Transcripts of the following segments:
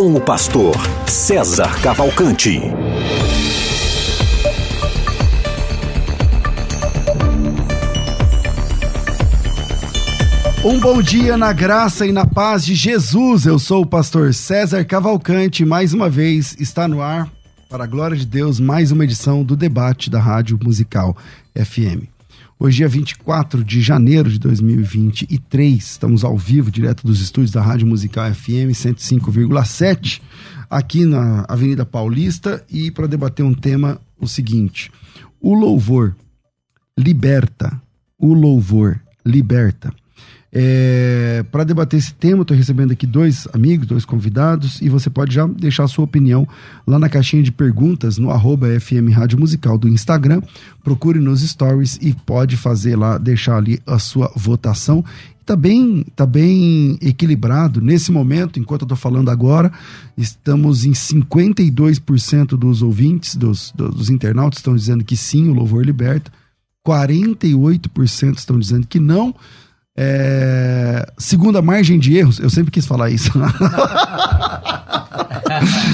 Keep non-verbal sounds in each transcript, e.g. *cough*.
com o pastor César Cavalcante. Um bom dia na graça e na paz de Jesus. Eu sou o pastor César Cavalcante. Mais uma vez está no ar, para a glória de Deus, mais uma edição do debate da Rádio Musical FM. Hoje é 24 de janeiro de 2023. Estamos ao vivo, direto dos estúdios da Rádio Musical FM 105,7, aqui na Avenida Paulista, e para debater um tema o seguinte: o louvor liberta. O louvor liberta. É, para debater esse tema, estou recebendo aqui dois amigos, dois convidados, e você pode já deixar a sua opinião lá na caixinha de perguntas no arroba FM Rádio Musical do Instagram. Procure nos stories e pode fazer lá, deixar ali a sua votação. Está bem, tá bem equilibrado. Nesse momento, enquanto eu estou falando agora, estamos em 52% dos ouvintes, dos, dos internautas estão dizendo que sim, o louvor liberta. 48% estão dizendo que não. É, segundo a margem de erros, eu sempre quis falar isso. *laughs*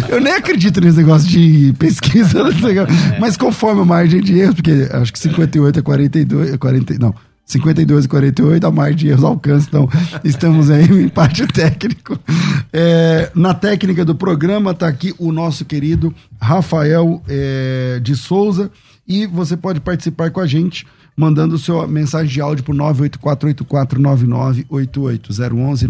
eu nem acredito nesse negócio de pesquisa, *laughs* mas conforme a margem de erros, porque acho que 58 é 42, 40, é não, 52 e 48, a margem de erros alcança, então estamos aí em empate técnico. É, na técnica do programa está aqui o nosso querido Rafael é, de Souza e você pode participar com a gente mandando sua mensagem de áudio para 984849988. 011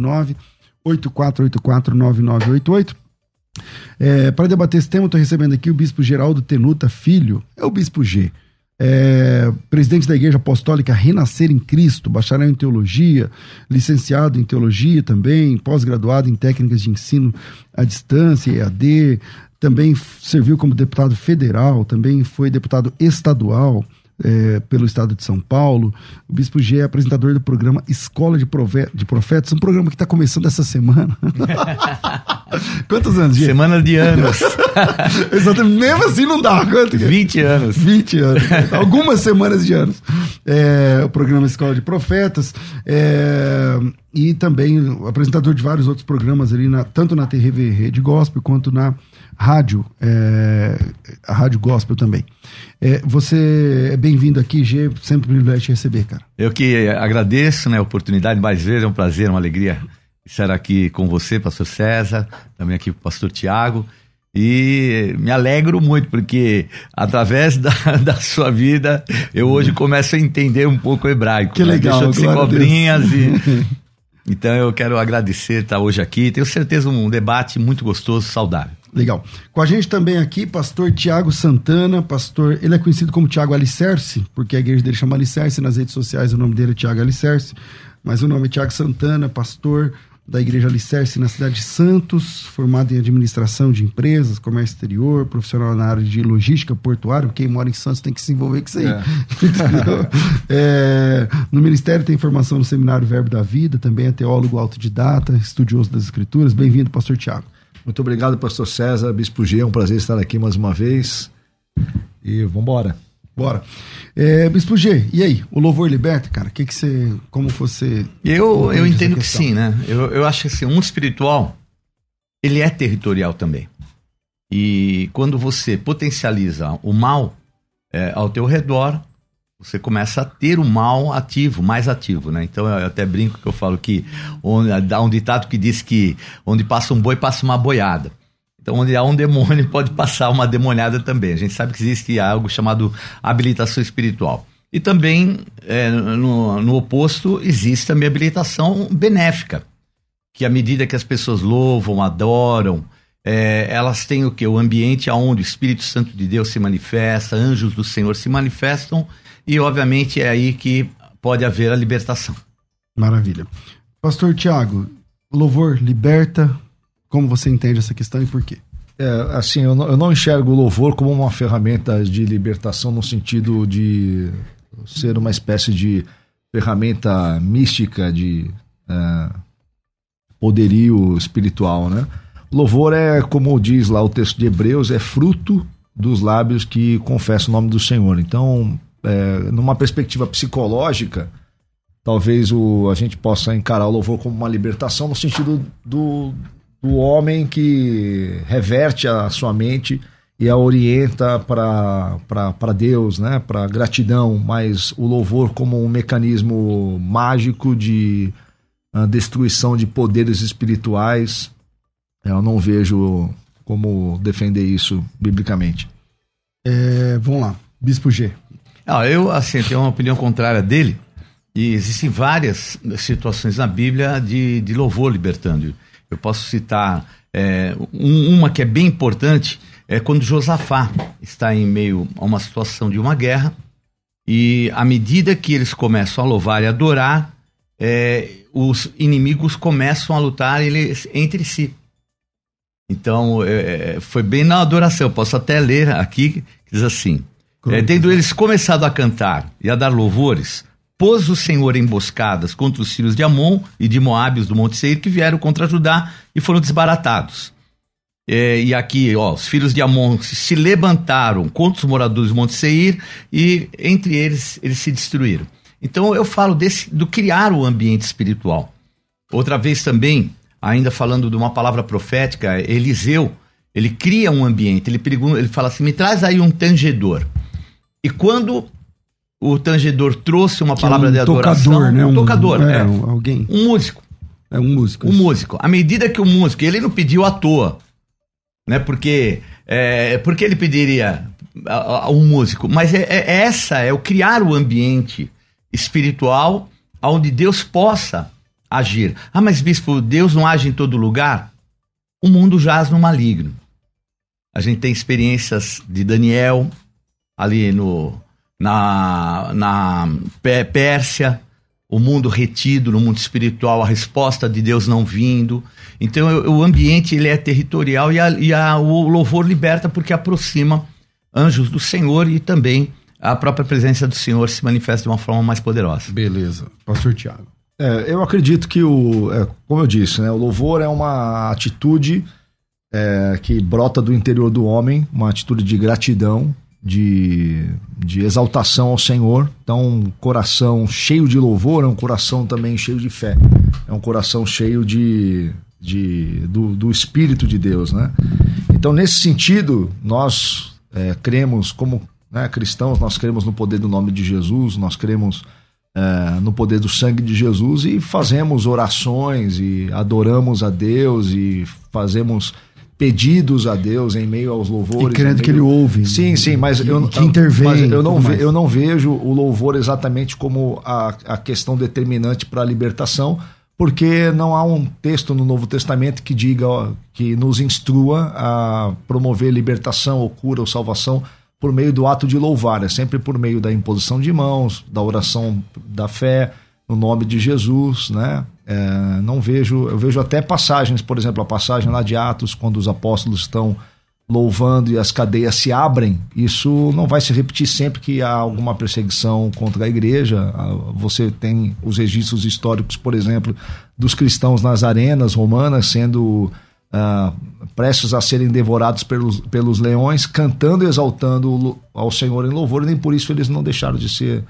É, para debater esse tema, estou recebendo aqui o bispo Geraldo Tenuta Filho, é o bispo G. É, presidente da Igreja Apostólica Renascer em Cristo, bacharel em teologia, licenciado em teologia também, pós-graduado em técnicas de ensino à distância, EAD, também serviu como deputado federal, também foi deputado estadual, é, pelo estado de São Paulo. O Bispo G é apresentador do programa Escola de, Prove de Profetas, um programa que está começando essa semana. *laughs* Quantos anos, G? Semana de anos. *laughs* Exatamente. Mesmo assim não dá. Quanto? 20 anos. 20 anos. Algumas semanas de anos. É, o programa Escola de Profetas. É, e também apresentador de vários outros programas ali, na, tanto na TV Rede Gospel quanto na rádio, é, a Rádio Gospel também. É, você é bem-vindo aqui, G, sempre um privilégio te receber, cara. Eu que agradeço né, a oportunidade, mais vezes é um prazer, uma alegria estar aqui com você, pastor César, também aqui com o pastor Tiago. E me alegro muito, porque através da, *laughs* da sua vida, eu hoje começo a entender um pouco o hebraico. Que né? legal. Deixa de ser cobrinhas e. *laughs* Então eu quero agradecer estar hoje aqui. Tenho certeza um debate muito gostoso, saudável. Legal. Com a gente também aqui, pastor Tiago Santana, pastor, ele é conhecido como Tiago Alicerce, porque a igreja dele chama Alicerce, nas redes sociais o nome dele é Tiago Alicerce, mas o nome é Tiago Santana, pastor da igreja Alicerce na cidade de Santos, formado em administração de empresas, comércio exterior, profissional na área de logística portuária, quem mora em Santos tem que se envolver com isso aí. É. *laughs* é, no ministério tem formação no seminário Verbo da Vida, também é teólogo autodidata, estudioso das escrituras. Bem-vindo, pastor Tiago. Muito obrigado, pastor César, Bispo G, é um prazer estar aqui mais uma vez. E vamos embora. Bora. É, Bispo G, e aí? O louvor liberta, cara? Que que você, como você... Eu, eu entendo que sim, né? Eu, eu acho que assim, um espiritual, ele é territorial também. E quando você potencializa o mal é, ao teu redor, você começa a ter o mal ativo, mais ativo, né? Então eu até brinco que eu falo que onde, há um ditado que diz que onde passa um boi passa uma boiada. Então onde há um demônio *laughs* pode passar uma demoniada também. A gente sabe que existe algo chamado habilitação espiritual. E também é, no, no oposto existe também habilitação benéfica, que à medida que as pessoas louvam, adoram, é, elas têm o que? O ambiente onde o Espírito Santo de Deus se manifesta, anjos do Senhor se manifestam e, obviamente, é aí que pode haver a libertação. Maravilha. Pastor Tiago, louvor liberta. Como você entende essa questão e por quê? É, assim, eu não, eu não enxergo o louvor como uma ferramenta de libertação no sentido de ser uma espécie de ferramenta mística de é, poderio espiritual, né? Louvor é, como diz lá o texto de Hebreus, é fruto dos lábios que confessam o nome do Senhor. Então, é, numa perspectiva psicológica, talvez o, a gente possa encarar o louvor como uma libertação no sentido do, do homem que reverte a sua mente e a orienta para Deus, né? para gratidão, mas o louvor como um mecanismo mágico de uh, destruição de poderes espirituais, eu não vejo como defender isso biblicamente. É, vamos lá, Bispo G. Eu, assim, tenho uma opinião contrária dele, e existem várias situações na Bíblia de, de louvor libertando. Eu posso citar é, um, uma que é bem importante, é quando Josafá está em meio a uma situação de uma guerra, e à medida que eles começam a louvar e adorar, é, os inimigos começam a lutar eles, entre si. Então, é, é foi bem na adoração. Eu posso até ler aqui, diz assim: é, Tendo eles começado a cantar e a dar louvores, pôs o Senhor emboscadas contra os filhos de Amon e de Moábios do Monte Seir, que vieram contra Judá e foram desbaratados. É, e aqui, ó, os filhos de Amon se levantaram contra os moradores do Monte Seir e entre eles eles se destruíram. Então eu falo desse, do criar o ambiente espiritual. Outra vez também, ainda falando de uma palavra profética, Eliseu, ele cria um ambiente, ele, pergunta, ele fala assim: me traz aí um tangedor. E quando o tangedor trouxe uma que palavra é um de adoração, tocador, né? um, um tocador, é, é, alguém, um músico. É um músico. Um isso. músico. À medida que o músico, ele não pediu à toa, né? Porque, é, porque ele pediria a, a um músico, mas é, é, essa é o criar o ambiente espiritual onde Deus possa agir. Ah, mas bispo, Deus não age em todo lugar? O mundo jaz no maligno. A gente tem experiências de Daniel ali no na, na Pérsia, o mundo retido no mundo espiritual, a resposta de Deus não vindo. Então o ambiente ele é territorial e, a, e a, o louvor liberta porque aproxima anjos do Senhor e também a própria presença do Senhor se manifesta de uma forma mais poderosa. Beleza. Pastor Tiago. É, eu acredito que o, é, como eu disse, né, o louvor é uma atitude é, que brota do interior do homem, uma atitude de gratidão, de, de exaltação ao Senhor. Então, um coração cheio de louvor é um coração também cheio de fé. É um coração cheio de, de do, do Espírito de Deus, né? Então, nesse sentido, nós é, cremos como né, cristãos, nós cremos no poder do nome de Jesus, nós cremos é, no poder do sangue de Jesus e fazemos orações e adoramos a Deus e fazemos pedidos a Deus em meio aos louvores. E crendo meio... que ele ouve. Sim, sim, mas que, eu que intervém. Mas eu não, ve, eu não vejo o louvor exatamente como a, a questão determinante para a libertação, porque não há um texto no Novo Testamento que diga, ó, que nos instrua a promover libertação, ou cura, ou salvação por meio do ato de louvar, é sempre por meio da imposição de mãos, da oração da fé, no nome de Jesus, né? É, não vejo, eu vejo até passagens, por exemplo, a passagem lá de Atos, quando os apóstolos estão louvando e as cadeias se abrem, isso não vai se repetir sempre que há alguma perseguição contra a igreja. Você tem os registros históricos, por exemplo, dos cristãos nas arenas romanas sendo uh, prestes a serem devorados pelos, pelos leões, cantando e exaltando ao Senhor em louvor, e nem por isso eles não deixaram de ser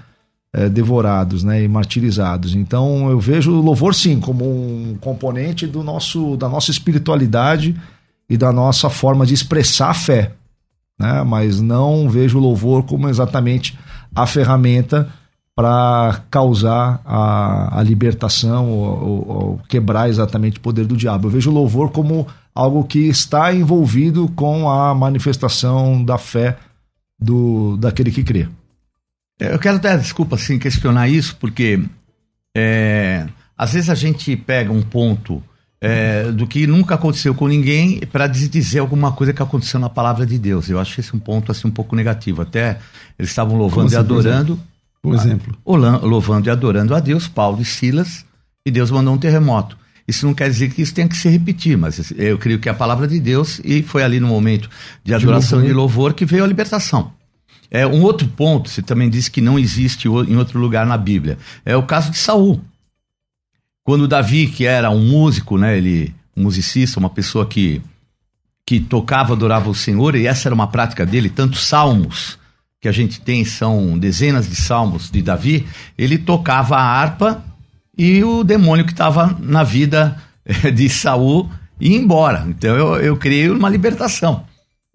é, devorados né, e martirizados. Então eu vejo o louvor sim como um componente do nosso, da nossa espiritualidade e da nossa forma de expressar a fé. Né? Mas não vejo o louvor como exatamente a ferramenta para causar a, a libertação ou, ou, ou, quebrar exatamente o poder do diabo. Eu vejo o louvor como algo que está envolvido com a manifestação da fé do daquele que crê. É, eu quero até, desculpa, assim, questionar isso, porque é, às vezes a gente pega um ponto é, do que nunca aconteceu com ninguém para dizer alguma coisa que aconteceu na palavra de Deus. Eu acho esse um ponto assim um pouco negativo. Até eles estavam louvando e adorando. Por exemplo. louvando e adorando a Deus, Paulo e Silas, e Deus mandou um terremoto. Isso não quer dizer que isso tenha que se repetir, mas eu creio que é a palavra de Deus e foi ali no momento de adoração de louvor, de louvor que veio a libertação. É, um outro ponto, você também disse que não existe em outro lugar na Bíblia, é o caso de Saul. Quando Davi, que era um músico, né, ele, um musicista, uma pessoa que, que tocava, adorava o Senhor, e essa era uma prática dele, tantos salmos que a gente tem, são dezenas de salmos de Davi, ele tocava a harpa e o demônio que estava na vida *laughs* de Saul ia embora. Então eu, eu criei uma libertação.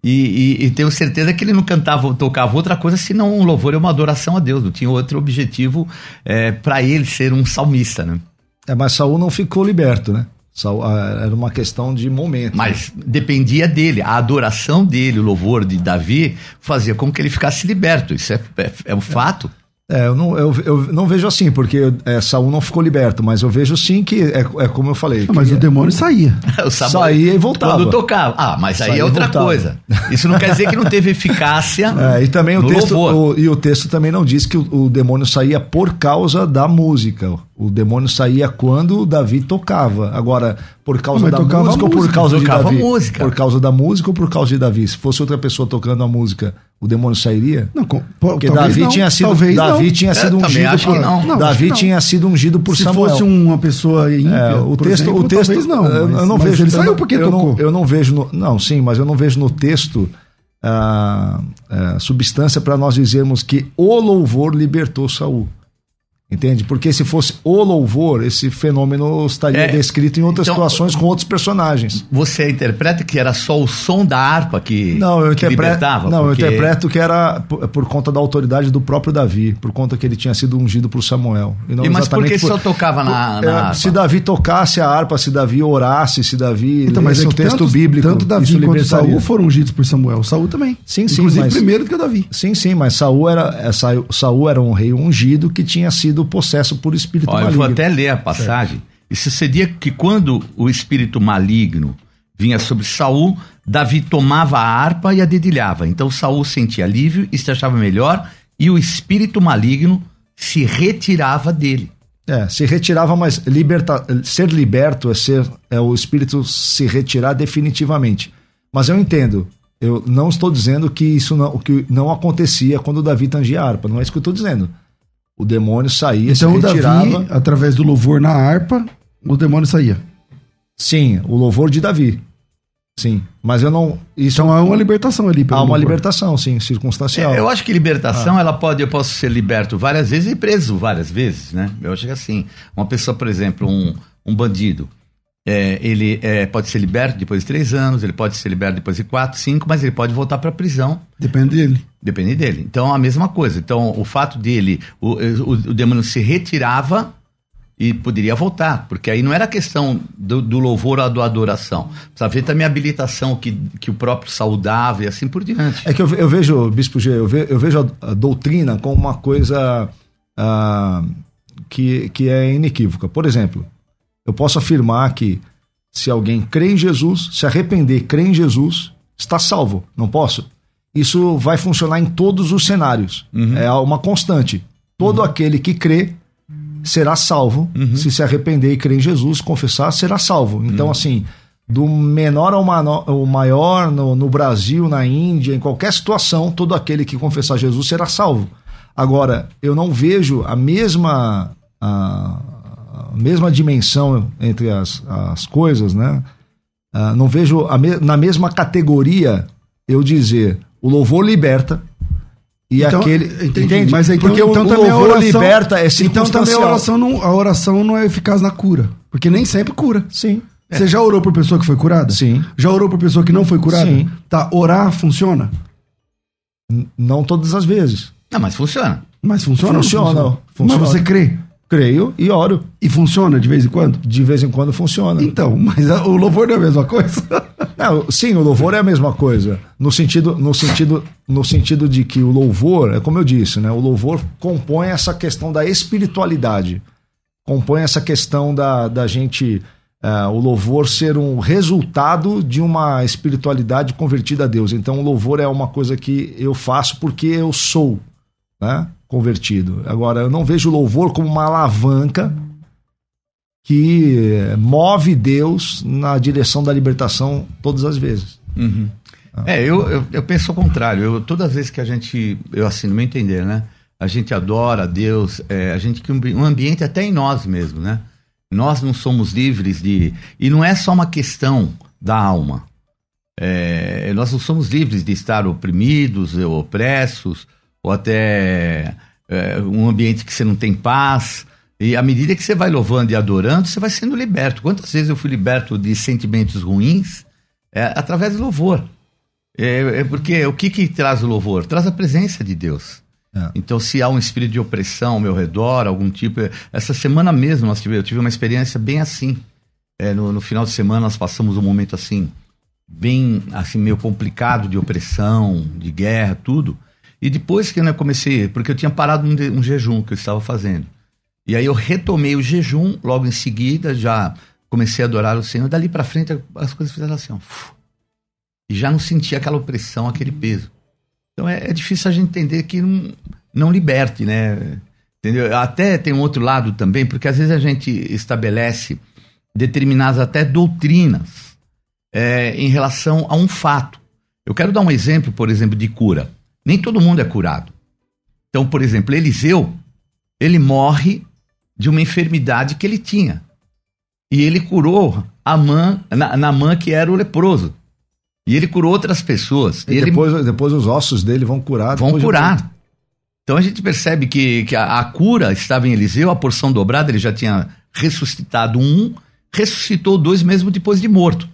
E, e, e, tenho certeza que ele não cantava ou tocava outra coisa senão um louvor e uma adoração a Deus. Não tinha outro objetivo é, para ele ser um salmista, né? É, mas Saul não ficou liberto, né? Saul, era uma questão de momento. Mas né? dependia dele. A adoração dele, o louvor de Davi, fazia com que ele ficasse liberto. Isso é, é, é um fato. É, eu não, eu, eu não vejo assim, porque é, Saul não ficou liberto, mas eu vejo sim que é, é como eu falei. Mas o demônio saía. *laughs* o saía e voltava. Quando tocava. Ah, mas aí é outra coisa. Isso não quer dizer que não teve eficácia. *laughs* É, e também o texto, o, e o texto também não diz que o, o, demônio saía por causa da música. O demônio saía quando Davi tocava. Agora, por causa da música, música, ou por causa de Davi? Música. Por causa da música ou por causa de Davi? Se fosse outra pessoa tocando a música, o demônio sairia? Não, com, porque Davi não, tinha sido Davi não. tinha sido ungido por, não. Não, Davi tinha sido ungido por Se Samuel. Se fosse uma pessoa ímpia, é, o texto, exemplo, o texto não, eu, mas, eu não vejo, ele saiu porque eu tocou. Não, eu não vejo no, não, sim, mas eu não vejo no texto a, a substância para nós dizermos que o louvor libertou Saul. Entende? Porque se fosse o louvor, esse fenômeno estaria é, descrito em outras então, situações com outros personagens. Você interpreta que era só o som da harpa que, não, eu que libertava? Não, porque... eu interpreto que era por, por, conta da autoridade do próprio Davi, por conta que ele tinha sido ungido por Samuel. E, não e mas por que só tocava na, na é, harpa? Se Davi tocasse a harpa, se Davi orasse, se Davi então, mas é um texto tanto, bíblico, tanto Davi quanto Saul foram ungidos por Samuel. Saul também. Sim, sim. Inclusive mas, primeiro do que o Davi. Sim, sim, mas Saul era, é, Saul era um rei ungido que tinha sido possesso por espírito Ó, maligno. Eu vou até ler a passagem. Certo. E sucedia que quando o espírito maligno vinha sobre Saul, Davi tomava a harpa e a dedilhava. Então Saul sentia alívio e se achava melhor, e o espírito maligno se retirava dele. É, se retirava, mas liberta, ser liberto é ser é o espírito se retirar definitivamente. Mas eu entendo. Eu não estou dizendo que isso não, que não acontecia quando Davi tangia a harpa. Não é isso que eu estou dizendo. O demônio saía, então, se retirava. Davi, através do louvor na harpa, o demônio saía. Sim, o louvor de Davi. Sim, mas eu não. Isso então há uma libertação ali. Há uma louvor. libertação, sim, circunstancial. É, eu acho que libertação, ah. ela pode, eu posso ser liberto várias vezes e preso várias vezes, né? Eu acho que assim, uma pessoa, por exemplo, um, um bandido, é, ele é, pode ser liberto depois de três anos, ele pode ser liberto depois de quatro, cinco, mas ele pode voltar para a prisão. Depende dele. Depende dele. Então, a mesma coisa. Então, o fato dele, o, o, o demônio se retirava e poderia voltar, porque aí não era questão do, do louvor ou da adoração. Precisa ver também a habilitação que, que o próprio saudava e assim por diante. É que eu, eu vejo, Bispo G, eu, ve, eu vejo a, a, doutrina como uma coisa uh, que, que é inequívoca. Por exemplo, eu posso afirmar que se alguém crê em Jesus, se arrepender, crê em Jesus, está salvo. Não posso? Isso vai funcionar em todos os cenários. Uhum. É uma constante. Todo uhum. aquele que crê será salvo. Uhum. Se se arrepender e crer em Jesus, confessar, será salvo. Então, uhum. assim, do menor ao, ao maior, no, no, Brasil, na Índia, em qualquer situação, todo aquele que confessar Jesus será salvo. Agora, eu não vejo a mesma. A, mesma dimensão entre as, as coisas, né? Uh, não vejo me, na mesma categoria eu dizer o louvor liberta e então, aquele entendi, entende? Mas então, porque então, o, o louvor oração, liberta é Então também a oração, não, a oração não é eficaz na cura, porque nem sempre cura. Sim. Você é. já orou por pessoa que foi curada? Sim. Já orou por pessoa que não foi curada? Sim. Tá, orar funciona? N não todas as vezes. Não, mas funciona. Mas funciona? Funciona. funciona? funciona. Mas você crê? Creio e oro. E funciona de vez em quando? De vez em quando funciona. Então, *laughs* mas o louvor não é a mesma coisa? *laughs* Não, sim, o louvor é a mesma coisa. No sentido, no sentido, no sentido de que o louvor, é como eu disse, né? O louvor compõe essa questão da espiritualidade. Compõe essa questão da, da gente. Uh, o louvor ser um resultado de uma espiritualidade convertida a Deus. Então, o louvor é uma coisa que eu faço porque eu sou. Né? Convertido. Agora, eu não vejo o louvor como uma alavanca que move Deus na direção da libertação todas as vezes. Uhum. Ah. É, eu, eu, eu, penso ao contrário. Eu, todas as vezes que a gente, eu assim, no meu entender, né? A gente adora Deus, é, a gente que um ambiente até em nós mesmo, né? Nós não somos livres de. E não é só uma questão da alma. É, nós não somos livres de estar oprimidos, ou opressos, ou até é, um ambiente que você não tem paz. E à medida que você vai louvando e adorando, você vai sendo liberto. Quantas vezes eu fui liberto de sentimentos ruins é, através do louvor? É, é, porque o que, que traz o louvor? Traz a presença de Deus. É. Então, se há um espírito de opressão ao meu redor, algum tipo. Essa semana mesmo nós tive, eu tive uma experiência bem assim. É, no, no, final de semana nós passamos um momento assim, bem assim, meio complicado de opressão, de guerra, tudo. E depois que eu comecei, porque eu tinha parado um, um jejum que eu estava fazendo. E aí eu retomei o jejum, logo em seguida já comecei a adorar o Senhor. Dali para frente as coisas fizeram assim, ó, e já não sentia aquela opressão, aquele peso. Então é, é difícil a gente entender que não, não liberte, né? Entendeu? Até tem um outro lado também, porque às vezes a gente estabelece determinadas até doutrinas é, em relação a um fato. Eu quero dar um exemplo, por exemplo, de cura. Nem todo mundo é curado. Então, por exemplo, Eliseu, ele morre de uma enfermidade que ele tinha. E ele curou a mãe, na, na mãe que era o leproso. E ele curou outras pessoas. E, e depois, ele... depois os ossos dele vão curar. Vão curar. De... Então a gente percebe que, que a, a, cura estava em Eliseu, a porção dobrada, ele já tinha ressuscitado um, ressuscitou dois mesmo depois de morto.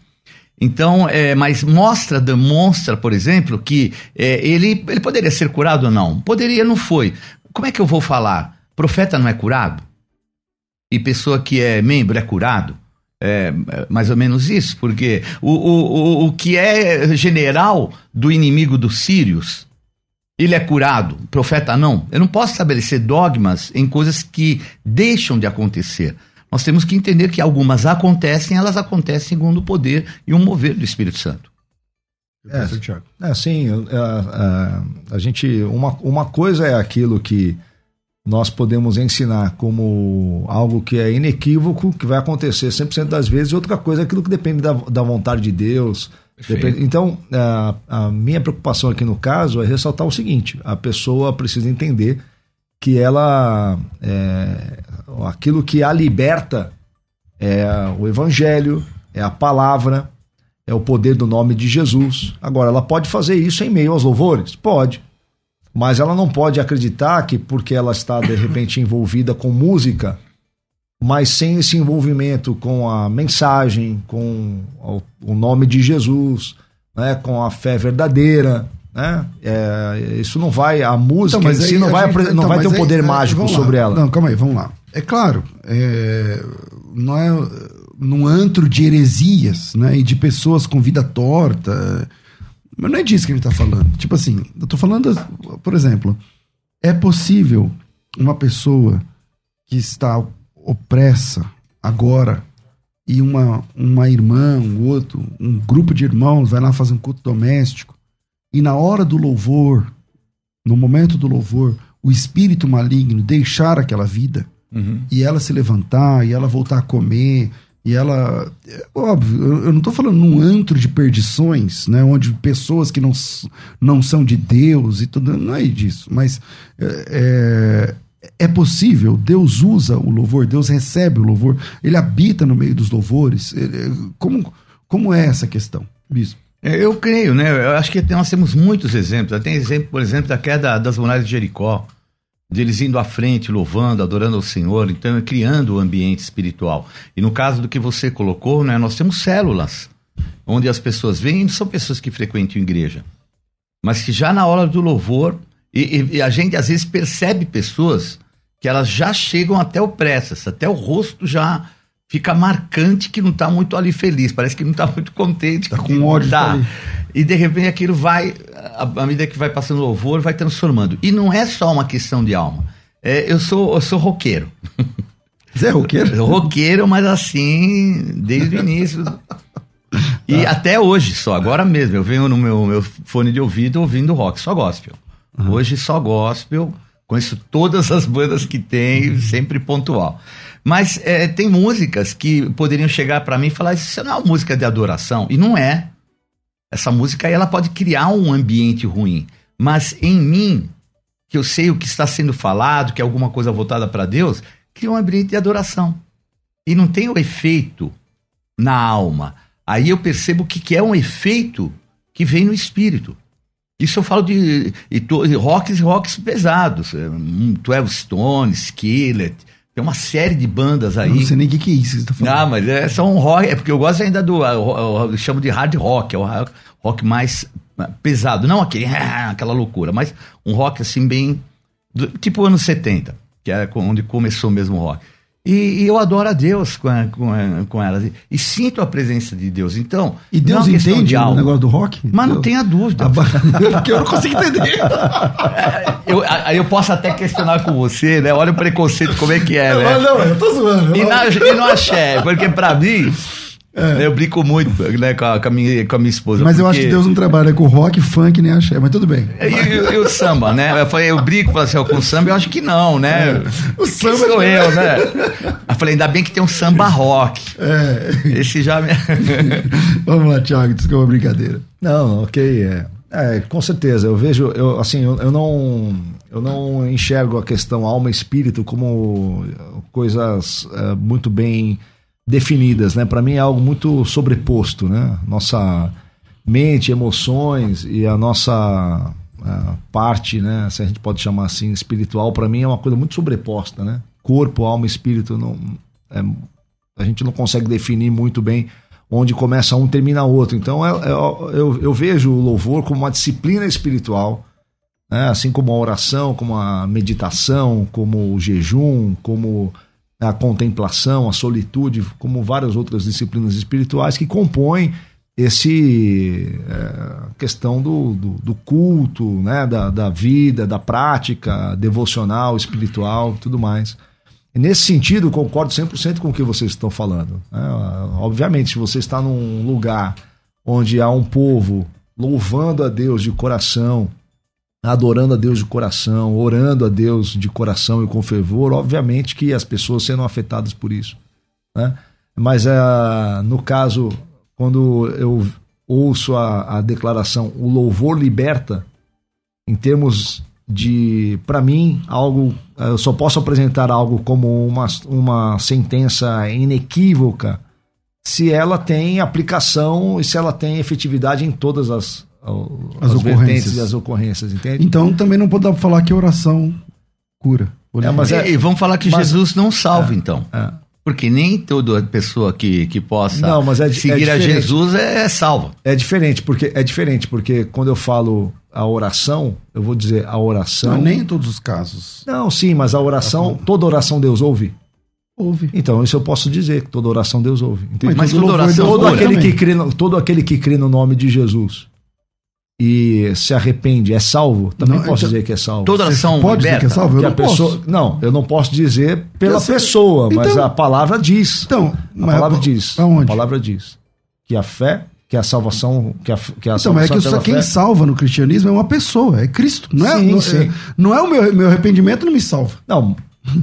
Então, é, mas mostra, demonstra, por exemplo, que é, ele, ele poderia ser curado ou não? Poderia, não foi. Como é que eu vou falar? Profeta não é curado? E pessoa que é membro é curado? É, é mais ou menos isso, porque o, o, o que é general do inimigo dos sírios, ele é curado, profeta não. Eu não posso estabelecer dogmas em coisas que deixam de acontecer. Nós temos que entender que algumas acontecem, elas acontecem segundo o poder e o mover do Espírito Santo. É, é sim, a, a, a gente, uma, uma coisa é aquilo que nós podemos ensinar como algo que é inequívoco, que vai acontecer 100% das vezes, e outra coisa é aquilo que depende da, da vontade de Deus. Depende, então, a, a, minha preocupação aqui no caso é ressaltar o seguinte: a pessoa precisa entender que ela. É, aquilo que a liberta é o Evangelho, é a palavra, é o poder do nome de Jesus. Agora, ela pode fazer isso em meio aos louvores? Pode mas ela não pode acreditar que porque ela está de repente *laughs* envolvida com música, mas sem esse envolvimento com a mensagem, com o nome de Jesus, né, com a fé verdadeira, né? É, isso não vai, a música então, em si não vai, gente, não então, vai ter um poder aí, mágico sobre ela. Não, calma aí, vamos lá. É claro, é, não é num antro de heresias, né, e de pessoas com vida torta, mas não é disso que ele está falando. Tipo assim, eu estou falando, por exemplo, é possível uma pessoa que está opressa agora e uma, uma irmã, um outro, um grupo de irmãos vai lá fazer um culto doméstico e na hora do louvor, no momento do louvor, o espírito maligno deixar aquela vida uhum. e ela se levantar e ela voltar a comer e ela. É, óbvio, eu não estou falando num antro de perdições, né? Onde pessoas que não, não são de Deus e tudo. Não é disso. Mas é, é, é possível, Deus usa o louvor, Deus recebe o louvor, ele habita no meio dos louvores. Como, como é essa questão, Bispo? É, eu creio, né? Eu acho que nós temos muitos exemplos. Tem exemplo, por exemplo, da queda das muralhas de Jericó deles indo à frente, louvando, adorando ao Senhor, então criando o ambiente espiritual. E no caso do que você colocou, né, nós temos células, onde as pessoas vêm, não são pessoas que frequentam igreja, mas que já na hora do louvor, e, e a gente às vezes percebe pessoas que elas já chegam até o pressas, até o rosto já fica marcante que não está muito ali feliz, parece que não está muito contente. Está com ódio. Tá. E de repente aquilo vai, à medida que vai passando o louvor, vai transformando. E não é só uma questão de alma. É, eu, sou, eu sou roqueiro. Você é roqueiro? roqueiro, mas assim, desde o início. *laughs* E tá. até hoje só, agora mesmo. Eu venho no meu, meu fone de ouvido ouvindo rock, só gospel. Uhum. Hoje só gospel, Conheço todas as bandas que tem, sempre pontual. Mas é, tem músicas que poderiam chegar para mim e falar: Isso não é uma música de adoração. E não é. Essa música aí, ela pode criar um ambiente ruim. Mas em mim, que eu sei o que está sendo falado, que é alguma coisa voltada para Deus, cria um ambiente de adoração. E não tem o efeito na alma. Aí eu percebo que, que é um efeito que vem no espírito. Isso eu falo de, de, de rocks rocks pesados. 12 é, Stones, Skillet. Tem uma série de bandas aí. Eu não sei nem o que, que é isso que você tá falando. Ah, mas é só um rock. É porque eu gosto ainda do. Eu, eu chamo de hard rock. É o rock mais pesado. Não aquele, *laughs* aquela loucura, mas um rock assim bem. Tipo anos 70, que é onde começou mesmo o rock. E, e, eu adoro a Deus com, com, com elas. E, e, sinto a presença de Deus. Então. E Deus é entende de o negócio do rock? Mas Deus. não tenha dúvida. *laughs* Porque eu não consigo entender. *laughs* eu, eu posso até questionar com você, né? Olha o preconceito, como é que é, não, né? Não, eu tô zoando. E, na, e no axé, porque pra mim. É. Eu brinco muito né, com, a, com, a minha, com a minha esposa. Mas porque... eu acho que Deus não trabalha com rock, funk, nem axé, mas tudo bem. E, e, e o samba, né? Eu, falei, eu brinco assim, com o samba, eu acho que não, né? É. O samba sou eu, né? Eu falei, ainda bem que tem um samba rock. É. Esse já me... *laughs* Vamos lá, Thiago, desculpa a brincadeira. Não, ok, é. É, com certeza. Eu vejo, eu, assim, eu, eu, não, eu não enxergo a questão alma e espírito como coisas é, muito bem definidas, né? Para mim é algo muito sobreposto, né? Nossa mente, emoções e a nossa a parte, né? Se a gente pode chamar assim, espiritual, para mim é uma coisa muito sobreposta, né? Corpo, alma, espírito, não, é, a gente não consegue definir muito bem onde começa um termina outro. Então é, é, eu, eu vejo o louvor como uma disciplina espiritual, né? assim como a oração, como a meditação, como o jejum, como a contemplação, a solitude, como várias outras disciplinas espirituais que compõem esse é, questão do, do, do, culto, né, da, da vida, da prática devocional, espiritual, tudo mais. Nesse sentido, concordo 100% com o que vocês estão falando. Né? Obviamente, se você está num lugar onde há um povo louvando a Deus de coração, adorando a Deus de coração, orando a Deus de coração e com fervor, obviamente que as pessoas serão afetadas por isso. Né? Mas uh, no caso, quando eu ouço a, a declaração, o louvor liberta, em termos de, para mim, algo, eu só posso apresentar algo como uma, uma sentença inequívoca se ela tem aplicação e se ela tem efetividade em todas as, as, as ocorrências. e as ocorrências, entende? Então também não pode falar que oração cura. É, mas é, e vamos falar que mas, Jesus não salva, é, então. É. Porque nem toda pessoa que, que possa não, mas é, seguir a Jesus é, é salva. É diferente, porque é diferente, porque quando eu falo a oração, eu vou dizer a oração. Não, nem em todos os casos. Não, sim, mas a oração, tá toda oração Deus ouve. Ouve. Então, isso eu posso dizer, que toda oração Deus ouve. Entende? Mas, mas toda oração todo aquele que crê no, todo aquele que crê no nome de Jesus e se arrepende, é salvo? Também não, posso então, dizer que é salvo. Toda ação pode liberta, dizer que é salvo? Eu não, pessoa, posso. não, eu não posso dizer pela pessoa, então, mas a palavra diz. Então, a palavra diz. Aonde? A palavra diz que a fé, que a salvação, que a, que a então, salvação é que quem fé... salva no cristianismo é uma pessoa, é Cristo. Não é, sim, não, sim. é, não é o meu, meu arrependimento não me salva. Não,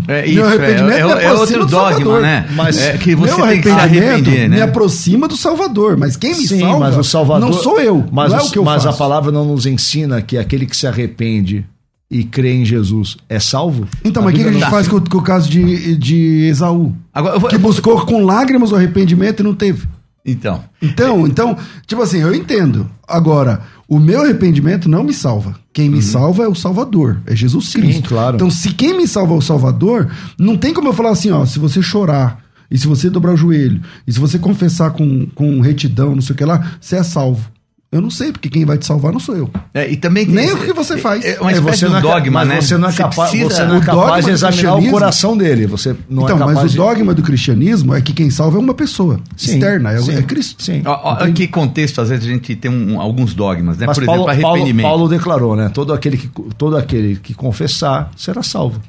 é isso, é, é, é, outro dogma, né? Mas é que você tem que se arrepender, né? me aproxima do Salvador, mas quem me Sim, salva mas o Salvador, não sou eu, mas, não é o que eu mas faço. a palavra não nos ensina que aquele que se arrepende e crê em Jesus é salvo? Então, a mas o que, a gente faz com, com, o caso de, de Esaú? Agora, vou, que buscou com lágrimas o arrependimento e não teve. Então. Então, então, tipo assim, eu entendo. Agora, o meu arrependimento não me salva. Quem me uhum. salva é o Salvador, é Jesus Sim, Cristo. Claro. Então, se quem me salva é o Salvador, não tem como eu falar assim, ó, se você chorar, e se você dobrar o joelho, e se você confessar com, com retidão, não sei o que lá, você é salvo. Eu não sei, porque quem vai te salvar não sou eu. É, e também Nem o que você faz. É uma espécie é, de dogma, mas né? Você não é, capa você você não é capaz de examinar o coração dele. Você não então, é mas o dogma do cristianismo é que quem salva é uma pessoa sim, externa, é, sim, é Cristo. Sim. Olha que contexto, às vezes a gente tem um, alguns dogmas, né? Mas Por Paulo, exemplo, arrependimento. Paulo, Paulo declarou, né? Todo aquele, que, todo aquele que confessar será salvo.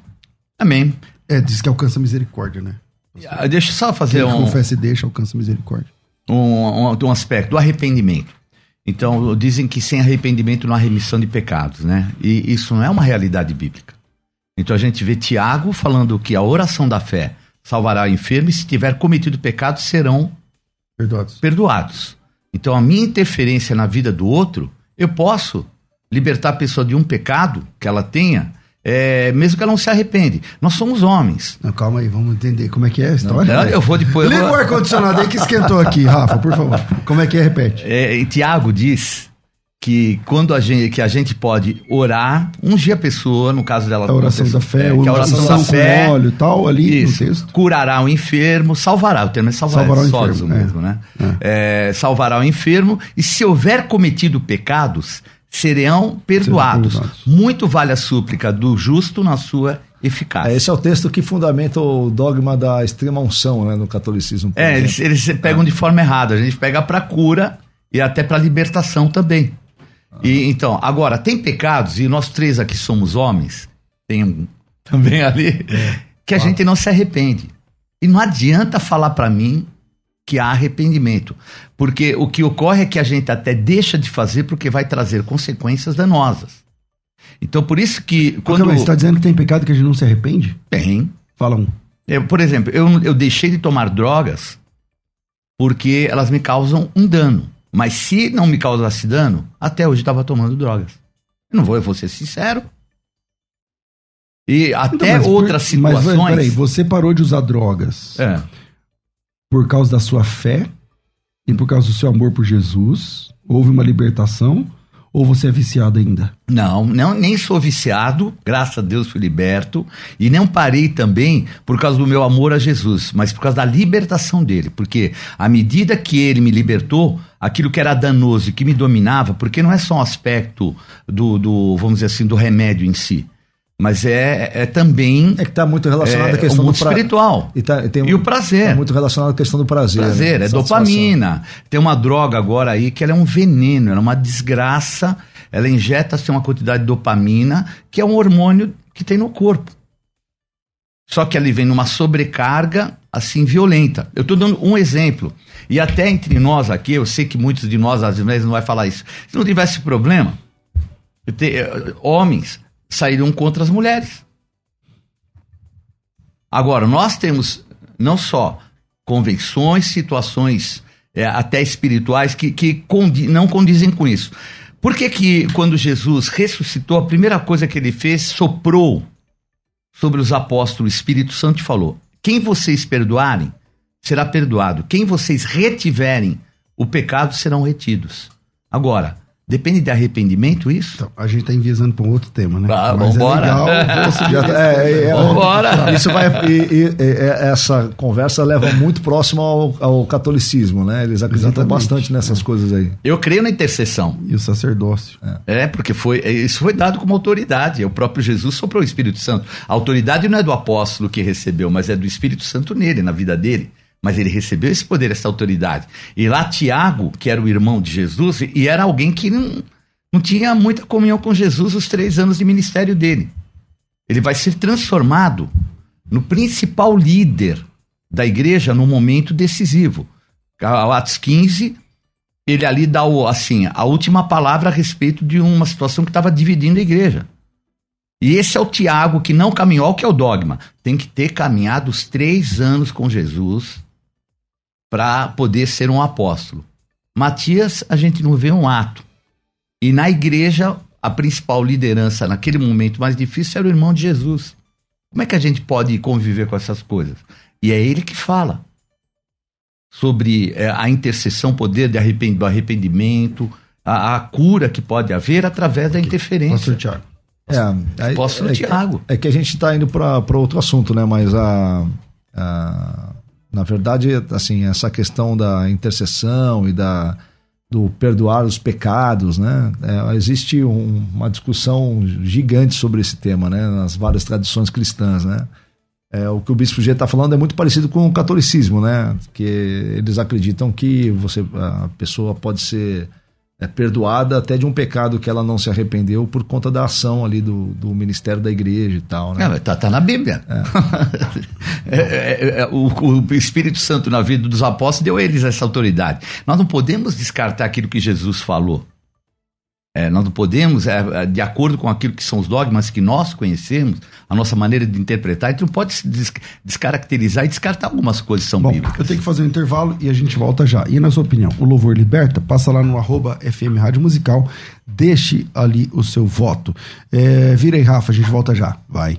Amém. É, diz que alcança misericórdia, né? Ah, deixa eu só fazer Quem um... confessa e deixa, alcança misericórdia. Um, um, um aspecto do arrependimento. Então, dizem que sem arrependimento não há remissão de pecados, né? E isso não é uma realidade bíblica. Então a gente vê Tiago falando que a oração da fé salvará o enfermo e se tiver cometido pecado serão Perdoados. perdoados. Então a minha interferência na vida do outro, eu posso libertar a pessoa de um pecado que ela tenha, é, mesmo que ela não se arrepende. Nós somos homens. Não, calma aí, vamos entender como é que é a história. Não, eu vou depois. Liga vou- o ar-condicionado aí que esquentou aqui, Rafa, por favor. Como é que é? Repete. É, e Tiago diz que quando a gente, que a gente pode orar, ungir a pessoa, no caso dela. A oração da fé, é, o que a oração da com fé óleo e tal, ali Isso. no texto. Curará o enfermo, salvará. O termo é salvará, Salvará o é sólido enfermo, é. mesmo, né? É, salvará o enfermo e se houver cometido pecados, serão perdoados. perdoados. Muito vale a súplica do justo na sua eficácia. É, esse é o texto que fundamenta o dogma da extrema unção né, no catolicismo. É, eles, eles pegam de forma errada. A gente pega para cura e até para libertação também. E então, agora tem pecados e nós três aqui somos homens, tem um *laughs* também ali que a gente não se arrepende. E não adianta falar para mim que há arrependimento, porque o que ocorre é que a gente até deixa de fazer porque vai trazer consequências danosas. Então, por isso que quando. Você está dizendo que tem pecado que a gente não se arrepende? tem Fala um. eu, por exemplo, eu, eu deixei de tomar drogas porque elas me causam um dano. Mas se não me causasse dano, até hoje estava tomando drogas. Eu não vou, eu vou ser sincero. E até Então, mas outras Mas situações. peraí, você parou de usar drogas É. por causa da sua fé e por causa do seu amor por Jesus? Houve uma libertação? Ou você é viciado ainda? Não, não, nem sou viciado, graças a Deus fui liberto, e não parei também por causa do meu amor a Jesus, mas por causa da libertação dele, porque à medida que ele me libertou, aquilo que era danoso e que me dominava, porque não é só um aspecto do, do vamos dizer assim, do remédio em si, mas é, é também É que está muito relacionado é, à questão do pra- espiritual. E, tá- tem E o prazer. Tá muito relacionado à questão do prazer. Prazer, né? é Satisfação. dopamina. Tem uma droga agora aí que ela é um veneno, ela é uma desgraça. Ela injeta assim, uma quantidade de dopamina, que é um hormônio que tem no corpo. Só que ele vem numa sobrecarga assim violenta. Eu estou dando um exemplo. E até entre nós aqui, eu sei que muitos de nós às vezes não vai falar isso. Se não tivesse problema, te- eh, homens sairiam contra as mulheres. Agora, nós temos não só convenções, situações é, até espirituais que, que condi- não condizem com isso. Por que, que quando Jesus ressuscitou, a primeira coisa que ele fez, soprou sobre os apóstolos, o Espírito Santo falou: Quem vocês perdoarem, será perdoado. Quem vocês retiverem, o pecado serão retidos. Agora, depende de arrependimento isso? Então, a gente tá enviesando para um outro tema, né? Ah, Mas vambora. é legal *laughs* Já, é, é, é, Vambora. Isso vai. E, e- é- essa conversa leva muito próximo ao, ao catolicismo, né? Eles acreditam Exatamente. bastante nessas coisas aí. Eu creio na intercessão. E o sacerdócio. É, porque foi, é, isso foi dado como autoridade. O próprio Jesus soprou o Espírito Santo. A autoridade não é do apóstolo que recebeu, mas é do Espírito Santo nele, na vida dele. Mas ele recebeu esse poder, essa autoridade. E lá Tiago, que era o irmão de Jesus, e era alguém que não, não tinha muita comunhão com Jesus os três anos de ministério dele. Ele vai ser transformado no principal líder da igreja no momento decisivo. Atos 15, ele ali dá o, assim, a última palavra a respeito de uma situação que estava dividindo a igreja. E esse é o Tiago que não caminhou, que é o dogma. Tem que ter caminhado os três anos com Jesus para poder ser um apóstolo. Matias, a gente não vê um ato. E na igreja, a principal liderança naquele momento mais difícil era o irmão de Jesus. Como é que a gente pode conviver com essas coisas? E é ele que fala sobre é, a intercessão, poder de arrepen- do arrependimento, a, a cura que pode haver através da interferência. Pastor Tiago. É, aí- Apóstolo é, Tiago. É que a gente está indo para outro assunto, né? Mas a, a- na verdade, assim, essa questão da intercessão e da do perdoar os pecados, né? É, existe um- uma discussão gigante sobre esse tema, né? Nas várias tradições cristãs, né? É, o que o Bispo G está falando é muito parecido com o catolicismo, né? Que eles acreditam que você, a pessoa pode ser é, perdoada até de um pecado que ela não se arrependeu por conta da ação ali do, do ministério da igreja e tal, né? É, mas tá, tá na Bíblia. *laughs* É, é, é, o, o Espírito Santo na vida dos apóstolos deu a eles essa autoridade. Nós não podemos descartar aquilo que Jesus falou. É, nós não podemos, é, é, de acordo com aquilo que são os dogmas que nós conhecemos, a nossa maneira de interpretar, a gente não pode se des descaracterizar e descartar algumas coisas que são Bom, bíblicas. Eu tenho que fazer um intervalo e a gente volta já. E na sua opinião, o Louvor Liberta? Passa lá no arroba FM Rádio Musical, deixe ali o seu voto. É, virei Rafa, a gente volta já. Vai.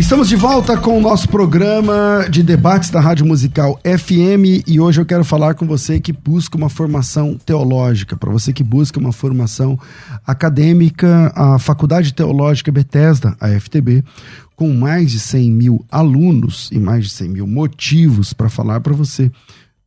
Estamos de volta com o nosso programa de debates da Rádio Musical FM e hoje eu quero falar com você que busca uma formação teológica, para você que busca uma formação acadêmica, a Faculdade Teológica Bethesda, a FTB, com mais de 100 mil alunos e mais de 100 mil motivos para falar para você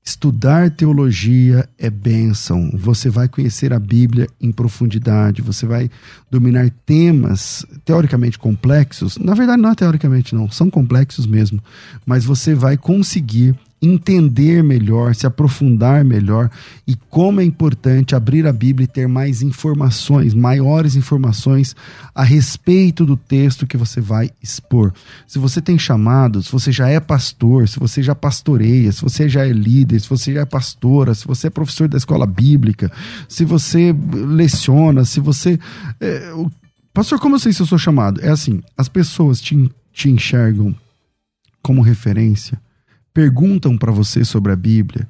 Estudar teologia é bênção. Você vai conhecer a Bíblia em profundidade, você vai dominar temas teoricamente complexos. Na verdade, não é teoricamente, não, são complexos mesmo. Mas você vai conseguir entender melhor, se aprofundar melhor e como é importante abrir a Bíblia e ter mais informações, maiores informações a respeito do texto que você vai expor. Se você tem chamado, se você já é pastor, se você já pastoreia, se você já é líder, se você já é pastora, se você é professor da escola bíblica, se você leciona, se você. É. Pastor, como eu sei se eu sou chamado? É assim: as pessoas te, te enxergam como referência perguntam para você sobre a Bíblia,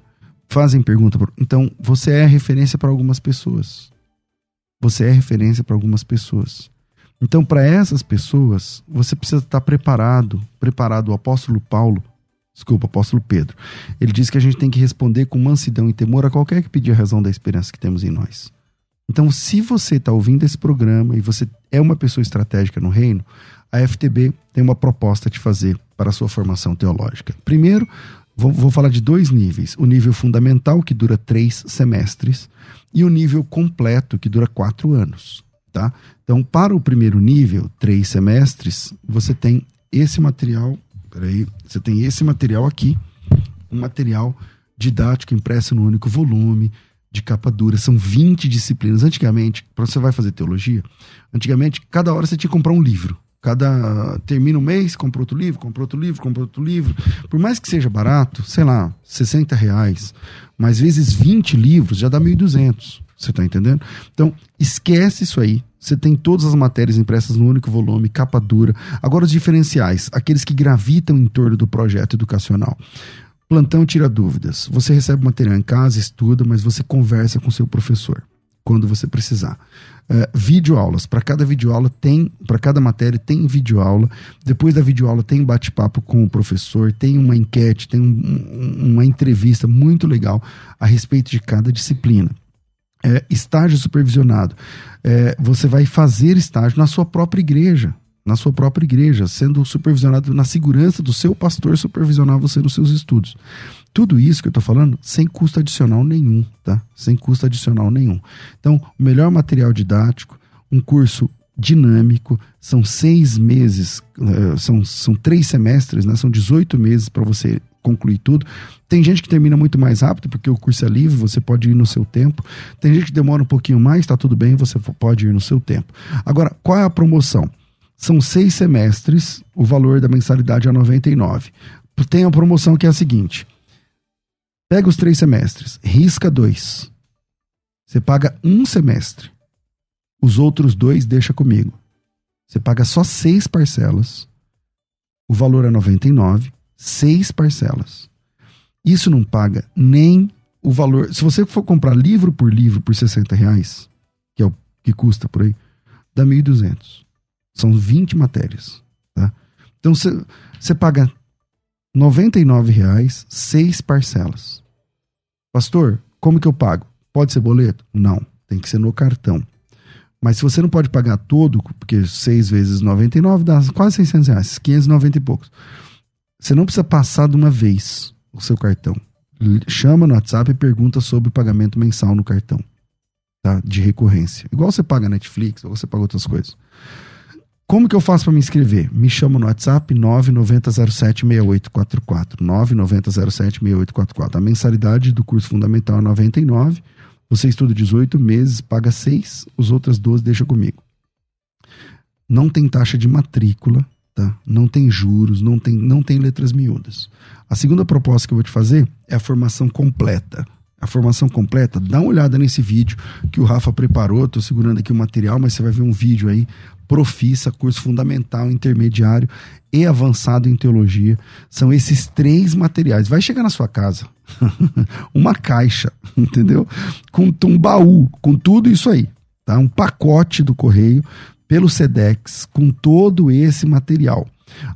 fazem pergunta. Então, você é referência para algumas pessoas. Você é referência para algumas pessoas. Então, para essas pessoas, você precisa estar preparado. Preparado. O apóstolo Paulo, desculpa, o apóstolo Pedro, ele diz que a gente tem que responder com mansidão e temor a qualquer que pedir a razão da esperança que temos em nós. Então, se você está ouvindo esse programa e você é uma pessoa estratégica no reino, a FTB tem uma proposta a te fazer para a sua formação teológica. Primeiro, vou, vou falar de dois níveis: o nível fundamental, que dura três semestres, e o nível completo, que dura quatro anos. Tá? Então, para o primeiro nível, três semestres, você tem esse material. Peraí, você tem esse material aqui, um material didático impresso no único volume, de capa dura, são 20 disciplinas. Antigamente, para você vai fazer teologia, antigamente, cada hora você tinha que comprar um livro. Cada termina um mês, compra outro livro, compra outro livro, compra outro livro. Por mais que seja barato, sei lá, 60 reais, mas vezes 20 livros já dá 1.200. Você está entendendo? Então, esquece isso aí. Você tem todas as matérias impressas no único volume, capa dura. Agora, os diferenciais, aqueles que gravitam em torno do projeto educacional. Plantão tira dúvidas. Você recebe material em casa, estuda, mas você conversa com seu professor quando você precisar. Uh, videoaulas. Para cada videoaula tem, para cada matéria tem videoaula. Depois da videoaula tem bate-papo com o professor, tem uma enquete, tem um, uma entrevista muito legal a respeito de cada disciplina. É, estágio supervisionado. É, você vai fazer estágio na sua própria igreja na sua própria igreja, sendo supervisionado na segurança do seu pastor supervisionar você nos seus estudos. Tudo isso que eu estou falando sem custo adicional nenhum, tá? Sem custo adicional nenhum. Então, o melhor material didático, um curso dinâmico, são seis meses, uh, são, são três semestres, né? São 18 meses para você concluir tudo. Tem gente que termina muito mais rápido, porque o curso é livre, você pode ir no seu tempo. Tem gente que demora um pouquinho mais, está tudo bem, você pode ir no seu tempo. Agora, qual é a promoção? São seis semestres, o valor da mensalidade é 99. Tem a promoção que é a seguinte: pega os três semestres, risca dois. Você paga um semestre. Os outros dois deixa comigo. Você paga só seis parcelas. O valor é 99, seis parcelas. Isso não paga nem o valor. Se você for comprar livro por livro por 60 reais, que é o que custa por aí, dá 1.200. São 20 matérias. Tá? Então você paga R$ 99,00, seis parcelas. Pastor, como que eu pago? Pode ser boleto? Não, tem que ser no cartão. Mas se você não pode pagar todo, porque 6 vezes 99 dá quase 600 reais, 590 e poucos. Você não precisa passar de uma vez o seu cartão. Chama no WhatsApp e pergunta sobre o pagamento mensal no cartão. Tá? De recorrência. Igual você paga Netflix, ou você paga outras coisas. Como que eu faço para me inscrever? Me chama no WhatsApp 99076844. 99076844. A mensalidade do curso fundamental é 99 você estuda 18 meses, paga 6, os outros 12 deixa comigo. Não tem taxa de matrícula, tá? Não tem juros, não tem, não tem letras miúdas. A segunda proposta que eu vou te fazer é a formação completa. A formação completa, dá uma olhada nesse vídeo que o Rafa preparou. Estou segurando aqui o material, mas você vai ver um vídeo aí. Profissa, curso fundamental, intermediário e avançado em teologia. São esses três materiais. Vai chegar na sua casa. *laughs* uma caixa, *laughs* entendeu? Com um baú, com tudo isso aí, tá? Um pacote do correio pelo Sedex com todo esse material.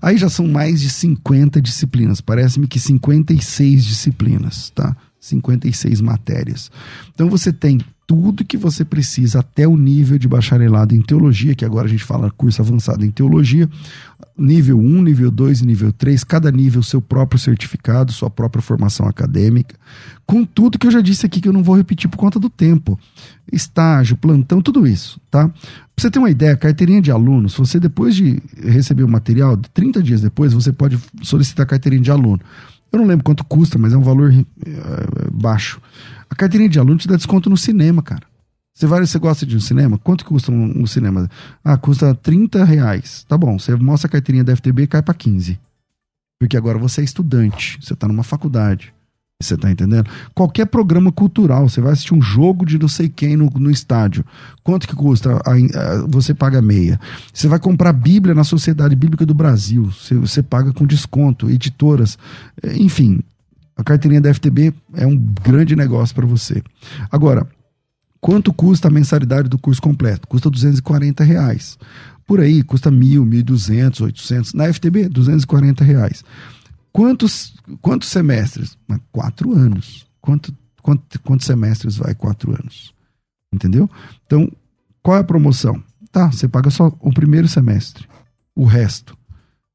Aí já são mais de 50 disciplinas, parece-me que 56 disciplinas, tá? 56 matérias. Então você tem tudo que você precisa até o nível de bacharelado em teologia, que agora a gente fala curso avançado em teologia, nível 1, nível 2 e nível 3, cada nível seu próprio certificado, sua própria formação acadêmica, com tudo que eu já disse aqui que eu não vou repetir por conta do tempo. Estágio, plantão, tudo isso, tá? Pra você ter uma ideia, carteirinha de aluno, se você depois de receber o material, 30 dias depois, você pode solicitar carteirinha de aluno. Eu não lembro quanto custa, mas é um valor é, baixo. A carteirinha de aluno te dá desconto no cinema, cara. Você vai, você gosta de um cinema? Quanto custa um, um, cinema? Ah, custa 30 reais. Tá bom, você mostra a carteirinha da FTB e cai para 15. Porque agora você é estudante, você tá numa faculdade. Você tá entendendo? Qualquer programa cultural, você vai assistir um jogo de não sei quem no, no estádio. Quanto que custa? A, a, você paga meia. Você vai comprar Bíblia na Sociedade Bíblica do Brasil. Você, você paga com desconto, editoras. Enfim, a carteirinha da FTB é um grande negócio para você. Agora, quanto custa a mensalidade do curso completo? Custa 240 reais. Por aí, custa mil, mil duzentos, oitocentos. Na FTB, 240 reais. Quantos, quantos semestres? Quatro anos. Quanto, quanto, quantos semestres vai quatro anos? Entendeu? Então, qual é a promoção? Tá, você paga só o primeiro semestre. O resto.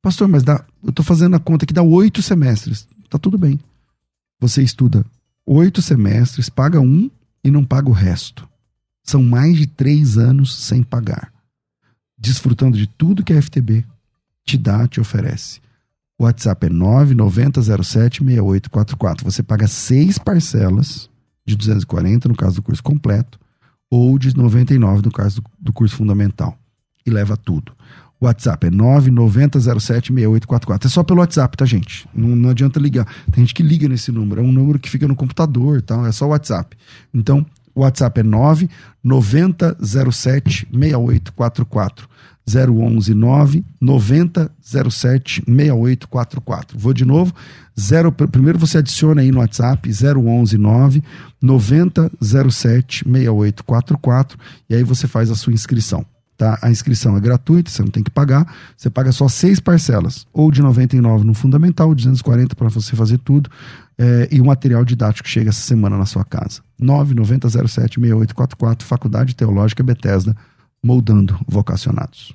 Pastor, mas dá, eu estou fazendo a conta que dá oito semestres. Tá tudo bem. Você estuda oito semestres, paga um e não paga o resto. São mais de três anos sem pagar. Desfrutando de tudo que a FTB te dá, te oferece. O WhatsApp é 990076844. Você paga seis parcelas de 240 no caso do curso completo ou de 99 no caso do, do curso fundamental e leva tudo. WhatsApp é 990076844. É só pelo WhatsApp, tá, gente? Não, não, adianta ligar. Tem gente que liga nesse número. É um número que fica no computador tal. É só o WhatsApp. Então, o WhatsApp é 990076844. 011 99007 6844. Vou de novo. Zero, primeiro você adiciona aí no WhatsApp 011 9 9007 6844 e aí você faz a sua inscrição. Tá? A inscrição é gratuita, você não tem que pagar. Você paga só seis parcelas, ou de 99 no fundamental, ou 240 para você fazer tudo. É, e o material didático chega essa semana na sua casa. 990076844, Faculdade Teológica Bethesda, moldando vocacionados.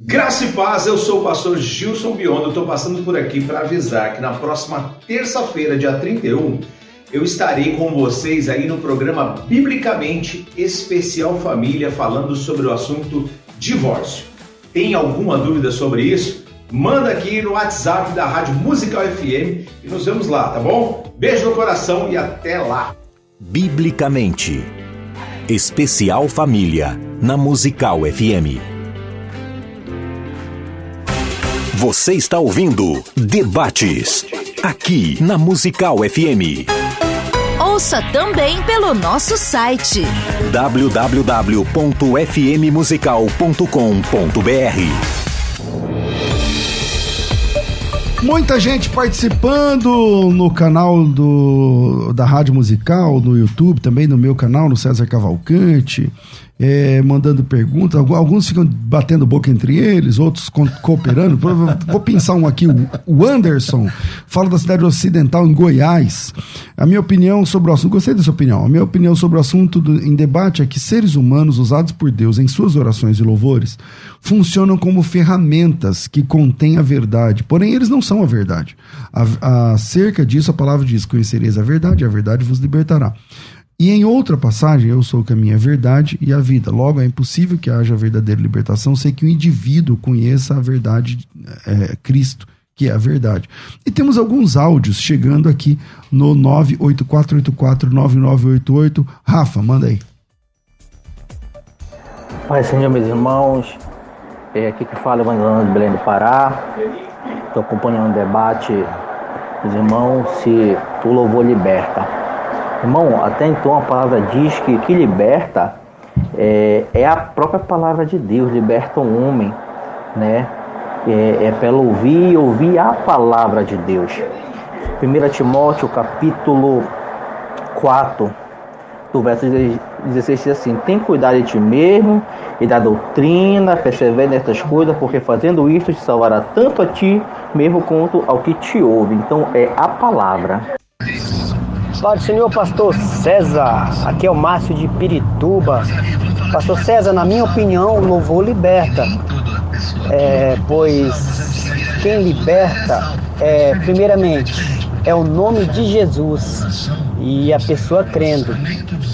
Graça e paz, eu sou o pastor Gilson Biondo, estou passando por aqui para avisar que na próxima terça-feira, dia 31, eu estarei com vocês aí no programa Biblicamente Especial Família, falando sobre o assunto divórcio. Tem alguma dúvida sobre isso? Manda aqui no WhatsApp da Rádio Musical FM e nos vemos lá, tá bom? Beijo no coração e até lá! Biblicamente Especial Família, na Musical FM. Você está ouvindo Debates, aqui na Musical FM. Ouça também pelo nosso site www.fmmusical.com.br. Muita gente participando no canal do, da Rádio Musical, no YouTube, também no meu canal, no César Cavalcante é, mandando perguntas. Alguns ficam batendo boca entre eles, outros cooperando. Vou pensar um aqui. O Anderson fala da cidade ocidental, em Goiás. A minha opinião sobre o assunto. Gostei dessa opinião. A minha opinião sobre o assunto do, em debate é que seres humanos usados por Deus em suas orações e louvores funcionam como ferramentas que contêm a verdade. Porém, eles não são a verdade. A, acerca disso, a palavra diz: Conhecereis a verdade, a verdade vos libertará. E em outra passagem, eu sou o caminho, a verdade e a vida. Logo, é impossível que haja verdadeira libertação sem que o indivíduo conheça a verdade, é, Cristo, que é a verdade. E temos alguns áudios chegando aqui no 984849988. Rafa, manda aí. Pai Senhor, meus irmãos, é aqui que fala Evangelho de Belém do Pará. Estou acompanhando o debate, meus irmãos, se o louvor liberta. Irmão, até então a palavra diz que que liberta é, é a própria palavra de Deus, liberta o homem, né? É, é pelo ouvir e ouvir a palavra de Deus. 1 Timóteo capítulo 4, do verso 16 diz assim: Tem cuidado de ti mesmo e da doutrina, persevere nestas coisas, porque fazendo isto te salvará tanto a ti mesmo quanto ao que te ouve. Então é a palavra. Pai do Senhor, pastor César. Aqui é o Márcio de Pirituba. Pastor César, na minha opinião, o louvor liberta. É, pois quem liberta, é, primeiramente, é o nome de Jesus e a pessoa crendo.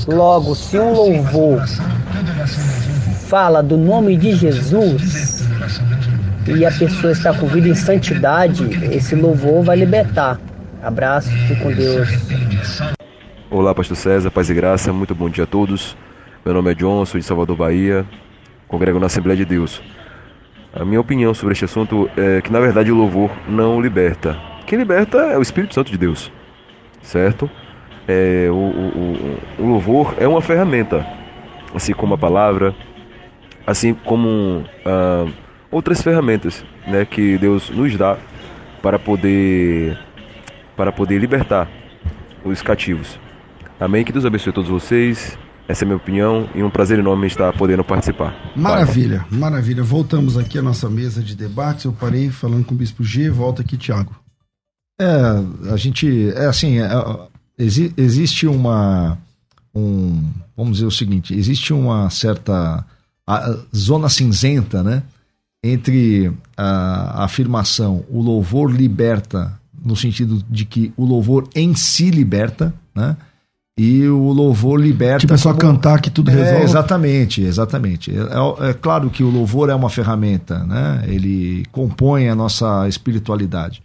Logo, se o louvor fala do nome de Jesus e a pessoa está com vida em santidade, esse louvor vai libertar. Abraço, fique com Deus. Olá, Pastor César, paz e graça, muito bom dia a todos. Meu nome é John, sou de Salvador, Bahia, congrego na Assembleia de Deus. A minha opinião sobre este assunto é que, na verdade, o louvor não liberta. Quem liberta é o Espírito Santo de Deus, certo? É, o, o, o, louvor é uma ferramenta, assim como a palavra, assim como ah, outras ferramentas né, que Deus nos dá para poder para poder libertar os cativos. Amém. Que Deus abençoe todos vocês. Essa é a minha opinião e um prazer enorme estar podendo participar. Maravilha, Vai. maravilha. Voltamos aqui à nossa mesa de debates. Eu parei falando com o Bispo G. Volta aqui, Tiago. É, a gente. É assim, é, exi, existe uma. Um, vamos dizer o seguinte: existe uma certa a, zona cinzenta, né? Entre a, a afirmação o louvor liberta no sentido de que o louvor em si liberta, né? E o louvor liberta. Tipo, é só como... cantar que tudo é, resolve. exatamente, exatamente. É, é, claro que o louvor é uma ferramenta, né? Ele compõe a nossa espiritualidade.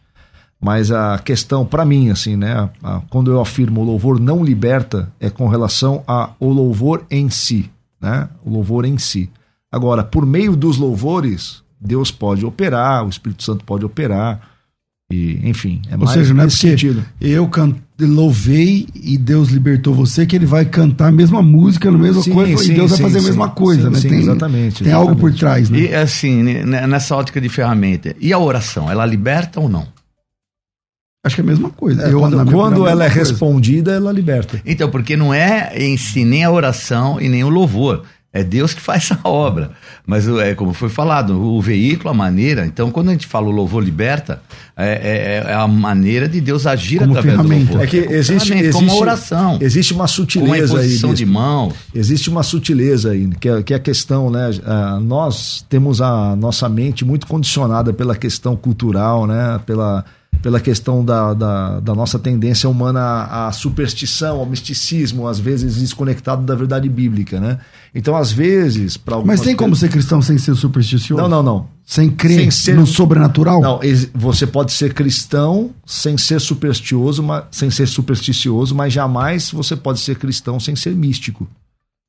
Mas a questão, para mim, assim, né? A, quando eu afirmo o louvor não liberta, é com relação ao louvor em si, né? O louvor em si. Agora, por meio dos louvores, Deus pode operar, o Espírito Santo pode operar e, enfim, é Ou mais seja, não é porque sentido. eu can... louvei e Deus libertou você que ele vai cantar a mesma música, a mesma sim, coisa, sim, e Deus sim, vai fazer a mesma coisa, né? tem, exatamente. Tem exatamente. algo por trás, né? E assim, nessa ótica de ferramenta, e a oração, ela liberta ou não? Acho que é a mesma coisa. É, eu, quando, quando ela é coisa. respondida, ela liberta. Então, porque não é em si nem a oração e nem o louvor. É Deus que faz a obra. Mas é como foi falado, o veículo, a maneira. Então, quando a gente fala o louvor liberta, é, é, é a maneira de Deus agir como através ferramenta. do louvor. É que existe, existe como uma oração. Existe uma sutileza uma aí. de mão. Existe uma sutileza aí, que é, que é a questão, né? Uh, nós temos a nossa mente muito condicionada pela questão cultural, né? Pela pela questão da, da, da, nossa tendência humana à superstição, ao misticismo, às vezes desconectado da verdade bíblica, né? Então, às vezes, para Mas tem como ser cristão sem ser supersticioso? Não, não, não. Sem crer sem ser... no sobrenatural? Não, você pode ser cristão sem ser supersticioso, mas, sem ser supersticioso, mas jamais você pode ser cristão sem ser místico.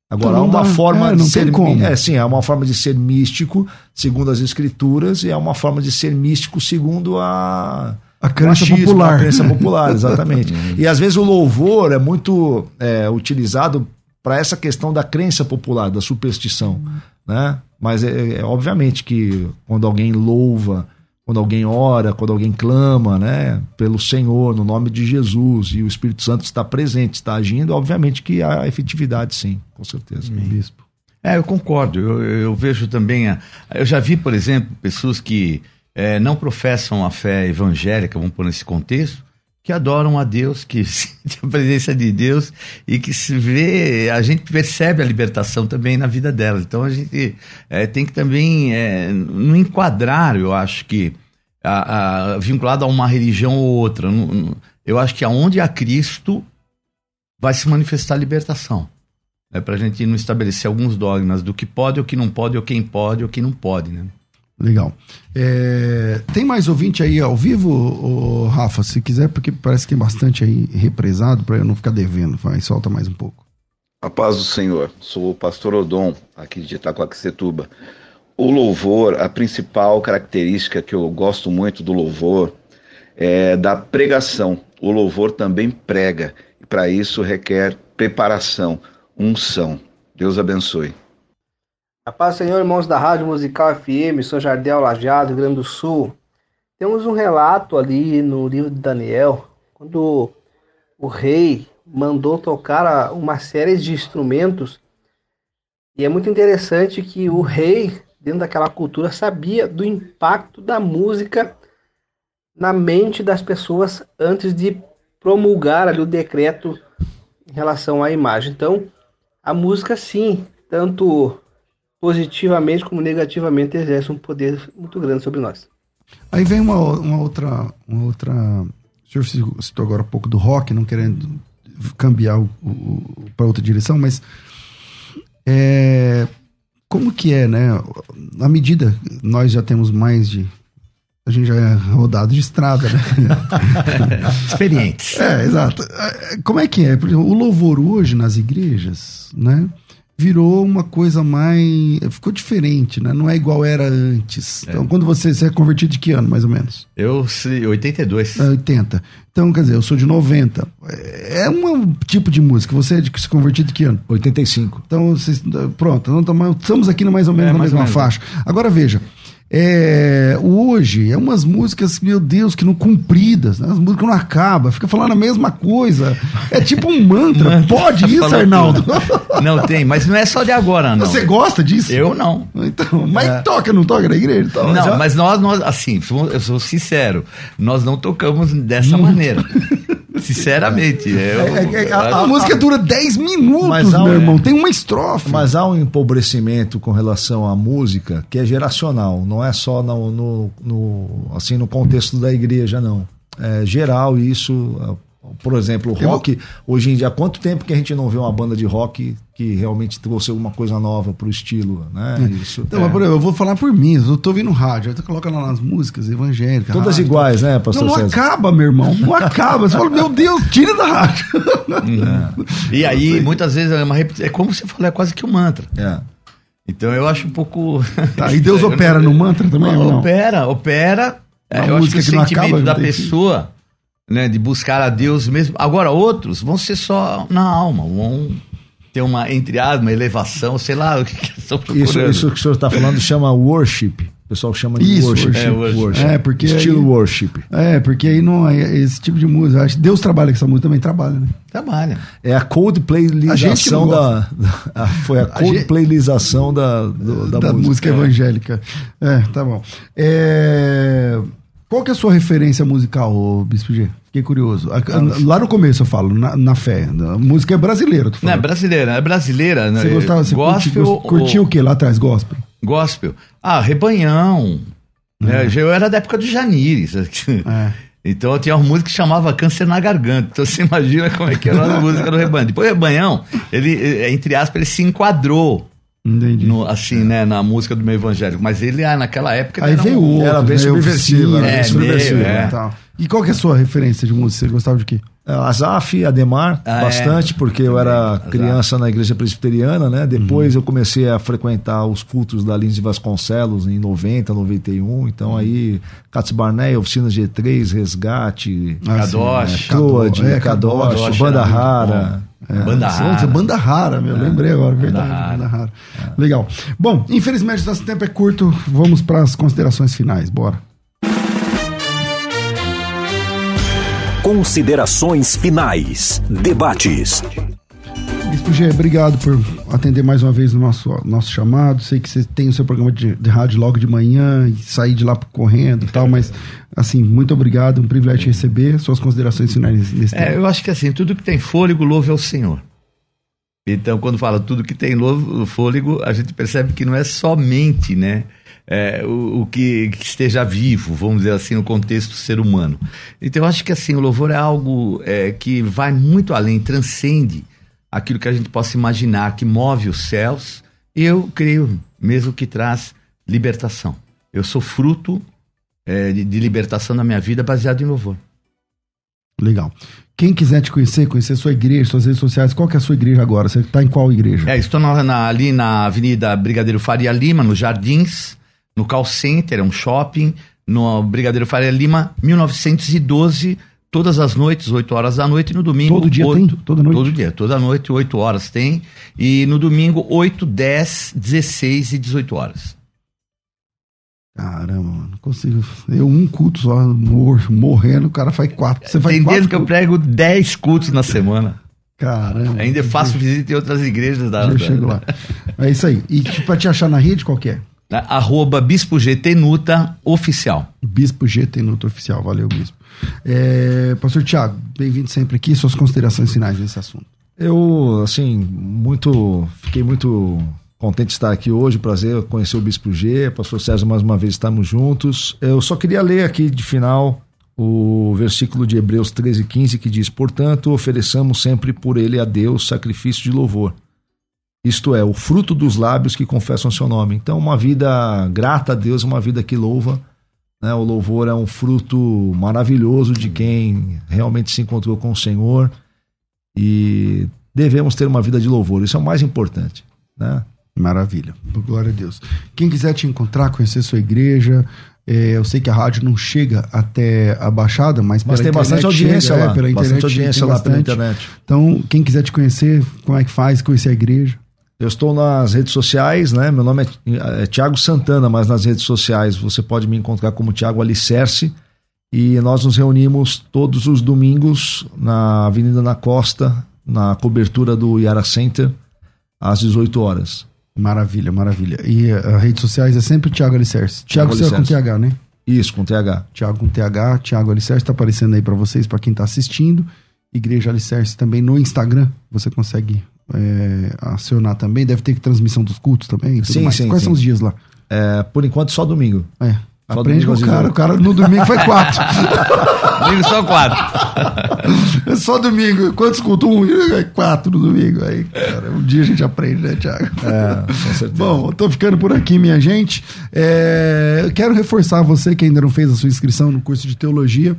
Agora, há uma dá, forma é, de ser. É, sim, é uma forma de ser místico, segundo as escrituras, e é uma forma de ser místico segundo a a crença machismo, popular. A crença *laughs* popular, exatamente. e às vezes o louvor é muito é, utilizado para essa questão da crença popular, da superstição, né? Mas é, é, obviamente que quando alguém louva, quando alguém ora, quando alguém clama, né, pelo Senhor, no nome de Jesus, e o Espírito Santo está presente, está agindo, obviamente que há efetividade, sim, com certeza. Bispo. É, eu concordo. Eu, eu vejo também. A, eu já vi, por exemplo, pessoas que é, não professam a fé evangélica, vamos pôr nesse contexto, que adoram a Deus, que *laughs* sentem a presença de Deus e que se vê, a gente percebe a libertação também na vida delas. Então a gente é, tem que também, é, enquadrar, eu acho que, a, a, vinculado a uma religião ou outra, eu acho que aonde há Cristo vai se manifestar a libertação. É para a gente não estabelecer alguns dogmas do que pode, o que não pode, ou quem pode, ou quem não pode, né? Legal. É, tem mais ouvinte aí ao vivo, Rafa? Se quiser, porque parece que tem bastante aí represado para eu não ficar devendo. Vai, solta mais um pouco. A paz do Senhor. Sou o pastor Odon, aqui de Itacoaxetuba. O louvor, a principal característica que eu gosto muito do louvor é da pregação. O louvor também prega, e para isso requer preparação, unção. Deus abençoe. A paz Senhor, irmãos da Rádio Musical FM, sou Jardel Lajeado, Rio Grande do Sul. Temos um relato ali no livro de Daniel, quando o rei mandou tocar uma série de instrumentos. E é muito interessante que o rei, dentro daquela cultura, sabia do impacto da música na mente das pessoas antes de promulgar ali o decreto em relação à imagem. Então, a música sim, tanto positivamente como negativamente exerce um poder muito grande sobre nós. Aí vem uma, uma outra. Uma outra. O senhor citou agora um pouco do rock, não querendo cambiar o, o para outra direção, mas é, como que é, né? Na medida nós já temos mais de a gente já é rodado de estrada, né? *laughs* *laughs* Experientes. É, exato. É, como é que é? o louvor hoje nas igrejas, né? Virou uma coisa mais. ficou diferente, né? Não é igual era antes. É. Então, quando você, você é convertido de que ano, mais ou menos? Eu, 82. É, 80. Então, quer dizer, eu sou de 90. É um tipo de música. Você é de se convertiu de que ano? 85. Então, vocês, pronto, estamos aqui mais ou menos é, na mesma faixa. Agora veja. É, hoje é umas músicas, meu Deus, que não cumpridas, né? as músicas não acabam, fica falando a mesma coisa. É tipo um mantra. *laughs* Pode isso, Arnaldo? Não tem, mas não é só de agora, não. Você gosta disso? Eu não. Então, mas é. toca, não toca na igreja? Então, não, já... mas nós, nós, assim, eu sou sincero, nós não tocamos dessa maneira. *laughs* Sinceramente. Eu, é, é, é a, a, música dura 10 minutos, meu irmão. Tem uma estrofe. Mas há um empobrecimento com relação à música que é geracional. Não é só no, no, no assim, no contexto da igreja, não. É geral isso por exemplo, o rock, vou... hoje em dia, há quanto tempo que a gente não vê uma banda de rock que realmente trouxe alguma coisa nova pro estilo, né? É. Isso. Então, é. eu vou falar por mim, eu tô ouvindo rádio, aí coloca lá nas músicas evangélicas. Todas rádio, iguais, né, pastor Não, não acaba, meu irmão, não acaba. Você fala, meu Deus, tira da rádio. Uhum. *laughs* E aí, muitas vezes, é, uma, é como você falou, é quase que um mantra. É. Então eu acho um pouco. Tá, *laughs* e Deus opera no mantra também? Não, opera, opera. É, eu acho que o sentimento acaba, da pessoa né, de buscar a Deus mesmo. Agora, outros vão ser só na alma, vão ter uma, entre aspas, uma elevação, sei lá o que, que estão procurando. Isso, isso que o senhor está falando chama worship. O pessoal chama de Isso, worship. worship. É, worship. worship. é, porque Estilo aí, worship. É, porque aí não é esse tipo de música. Acho Deus trabalha com essa música também, trabalha, né? Trabalha. É a coldplaylização da, da. Foi a coldplaylização da, do, da, da, música, música evangélica. É, tá bom. É. Qual que é a sua referência musical, Bispo G? Fiquei curioso. Lá no começo eu falo, na, na fé. A música é brasileira, tu Não, é brasileira, é brasileira. Né? Você gostava, você gospel, curti, curtiu o que lá atrás, gospel? Gospel. Ah, Rebanhão. Né? É. Eu era da época do Janires. É. Então eu tinha uma música que chamava Câncer na Garganta. Então você imagina como é que era a *laughs* música do Rebanhão. Depois o Rebanhão, ele, entre aspas, ele se enquadrou Entendi. No, assim, né, na música do meio evangélico. Mas ele, ah, naquela época. Aí veio um, outro, era bem subversivo. É, subversivo é. E, tal. e qual que é a sua referência de música? Você gostava de quê? Azaf, Ademar, ah, bastante, é. porque eu era criança na igreja presbiteriana, né? Depois uhum. eu comecei a frequentar os cultos da Lins de Vasconcelos em 90, 91. Então uhum. aí, Katz Barney, Oficina G3, Resgate, Kadosh, Troad, é, Kadosh, Kadosh, Banda Rara. É, banda Rara. Banda Rara, meu. É. Lembrei agora, verdade. Banda Rara. Banda Rara. É. Legal. Bom, infelizmente nosso tempo é curto. Vamos para as considerações finais. Bora. Considerações finais. Debates. Bispo G, obrigado por atender mais uma vez o nosso, nosso chamado. Sei que você tem o seu programa de, de rádio logo de manhã e sair de lá correndo e tal, mas assim, muito obrigado, um privilégio te receber. Suas considerações finais nesse é, Eu acho que assim, tudo que tem fôlego, louve ao Senhor. Então, quando fala tudo que tem fôlego, a gente percebe que não é somente, né? É, o, o que, que, esteja vivo, vamos dizer assim, no contexto ser humano. Então eu acho que assim, o louvor é algo é, que vai muito além, transcende aquilo que a gente possa imaginar, que move os céus, eu creio mesmo que traz libertação. Eu sou fruto é, de, de libertação na minha vida baseado em louvor. Legal. Quem quiser te conhecer, conhecer sua igreja, suas redes sociais, qual que é a sua igreja agora? Você está em qual igreja? É, estou na, na, ali na Avenida Brigadeiro Faria Lima, nos Jardins, no Call Center, é um shopping, no Brigadeiro Faria Lima, 1912, todas as noites, 8 horas da noite, e no domingo. Todo dia 8, tem? Toda noite? Todo dia, toda noite, 8 horas tem. E no domingo, 8, 10, 16 e 18 horas. Caramba, não consigo. Eu um culto só, mor morrendo, o cara faz quatro. Você faz tem quatro que eu prego 10 cultos na semana. Caramba. Ainda faço visita em outras igrejas da. Da... chego lá. É isso aí. E pra te achar na rede, qual que é? Né? Arroba Bispo GTNuta Oficial. Bispo GTNuta Oficial, valeu, Bispo. É, Pastor Tiago, bem-vindo sempre aqui, suas considerações finais nesse assunto. Eu, assim, muito. Fiquei muito contente de estar aqui hoje, prazer conhecer o Bispo G, Pastor César, mais uma vez estamos juntos. Eu só queria ler aqui de final o versículo de Hebreus 13, 15, que diz: Portanto, ofereçamos sempre por ele a Deus sacrifício de louvor isto é, o fruto dos lábios que confessam seu nome. Então, uma vida grata a Deus, uma vida que louva. Né? O louvor é um fruto maravilhoso de quem realmente se encontrou com o Senhor e devemos ter uma vida de louvor. Isso é o mais importante. Né? Maravilha, glória a Deus. Quem quiser te encontrar, conhecer sua igreja, é, eu sei que a rádio não chega até a Baixada, mas, mas tem bastante audiência chega, lá. É, pela internet, bastante audiência lá bastante. pela internet. Então, quem quiser te conhecer, como é que faz, conhecer a igreja? Eu estou nas redes sociais, né? Meu nome é, é Tiago Santana, mas nas redes sociais você pode me encontrar como Tiago Alicerce. E nós nos reunimos todos os domingos na Avenida na Costa, na cobertura do Yara Center, às 18 horas. Maravilha, maravilha. E as uh, redes sociais é sempre Tiago Alicerce. Tiago Alicerce com TH, né? Isso, com TH. Tiago com TH, Tiago Alicerce está aparecendo aí para vocês, para quem está assistindo. Igreja Alicerce também no Instagram, você consegue é, acionar também? Deve ter transmissão dos cultos também? Sim, mais. sim. Quais sim. são os dias lá? É, por enquanto, só domingo. É. Só Aprende com o cara. O cara no domingo foi quatro. *laughs* domingo só quatro. *laughs* é só domingo. Quantos cultos? Um, é quatro no domingo. Aí, cara, um dia a gente aprende, né, Thiago? É, com certeza. *laughs* Bom, tô ficando por aqui, minha gente. É, quero reforçar você que ainda não fez a sua inscrição no curso de teologia.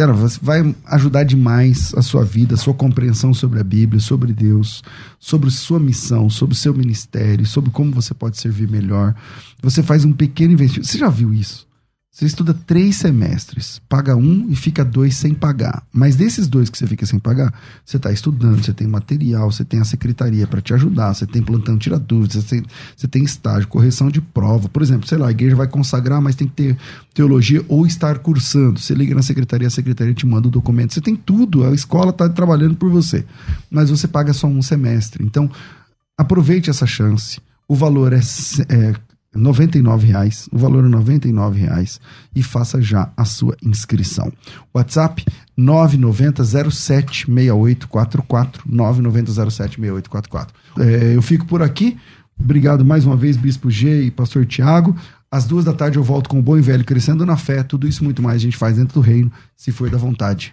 Cara, vai ajudar demais a sua vida, a sua compreensão sobre a Bíblia, sobre Deus, sobre sua missão, sobre o seu ministério, sobre como você pode servir melhor. Você faz um pequeno investimento. Você já viu isso? Você estuda três semestres, paga um e fica dois sem pagar. Mas desses dois que você fica sem pagar, você está estudando, você tem material, você tem a secretaria para te ajudar, você tem plantão tira dúvidas, você tem, você tem estágio, correção de prova. Por exemplo, sei lá, a igreja vai consagrar, mas tem que ter teologia ou estar cursando. Você liga na secretaria, a secretaria te manda o documento. Você tem tudo, a escola está trabalhando por você. Mas você paga só um semestre. Então, aproveite essa chance. O valor é, é 99 reais, o valor é 99 reais e faça já a sua inscrição. WhatsApp 990076844 990076844. É, eu fico por aqui. Obrigado mais uma vez, Bispo G e Pastor Tiago. Às duas da tarde eu volto com o Bom e Velho Crescendo na Fé. Tudo isso muito mais a gente faz dentro do reino, se for da vontade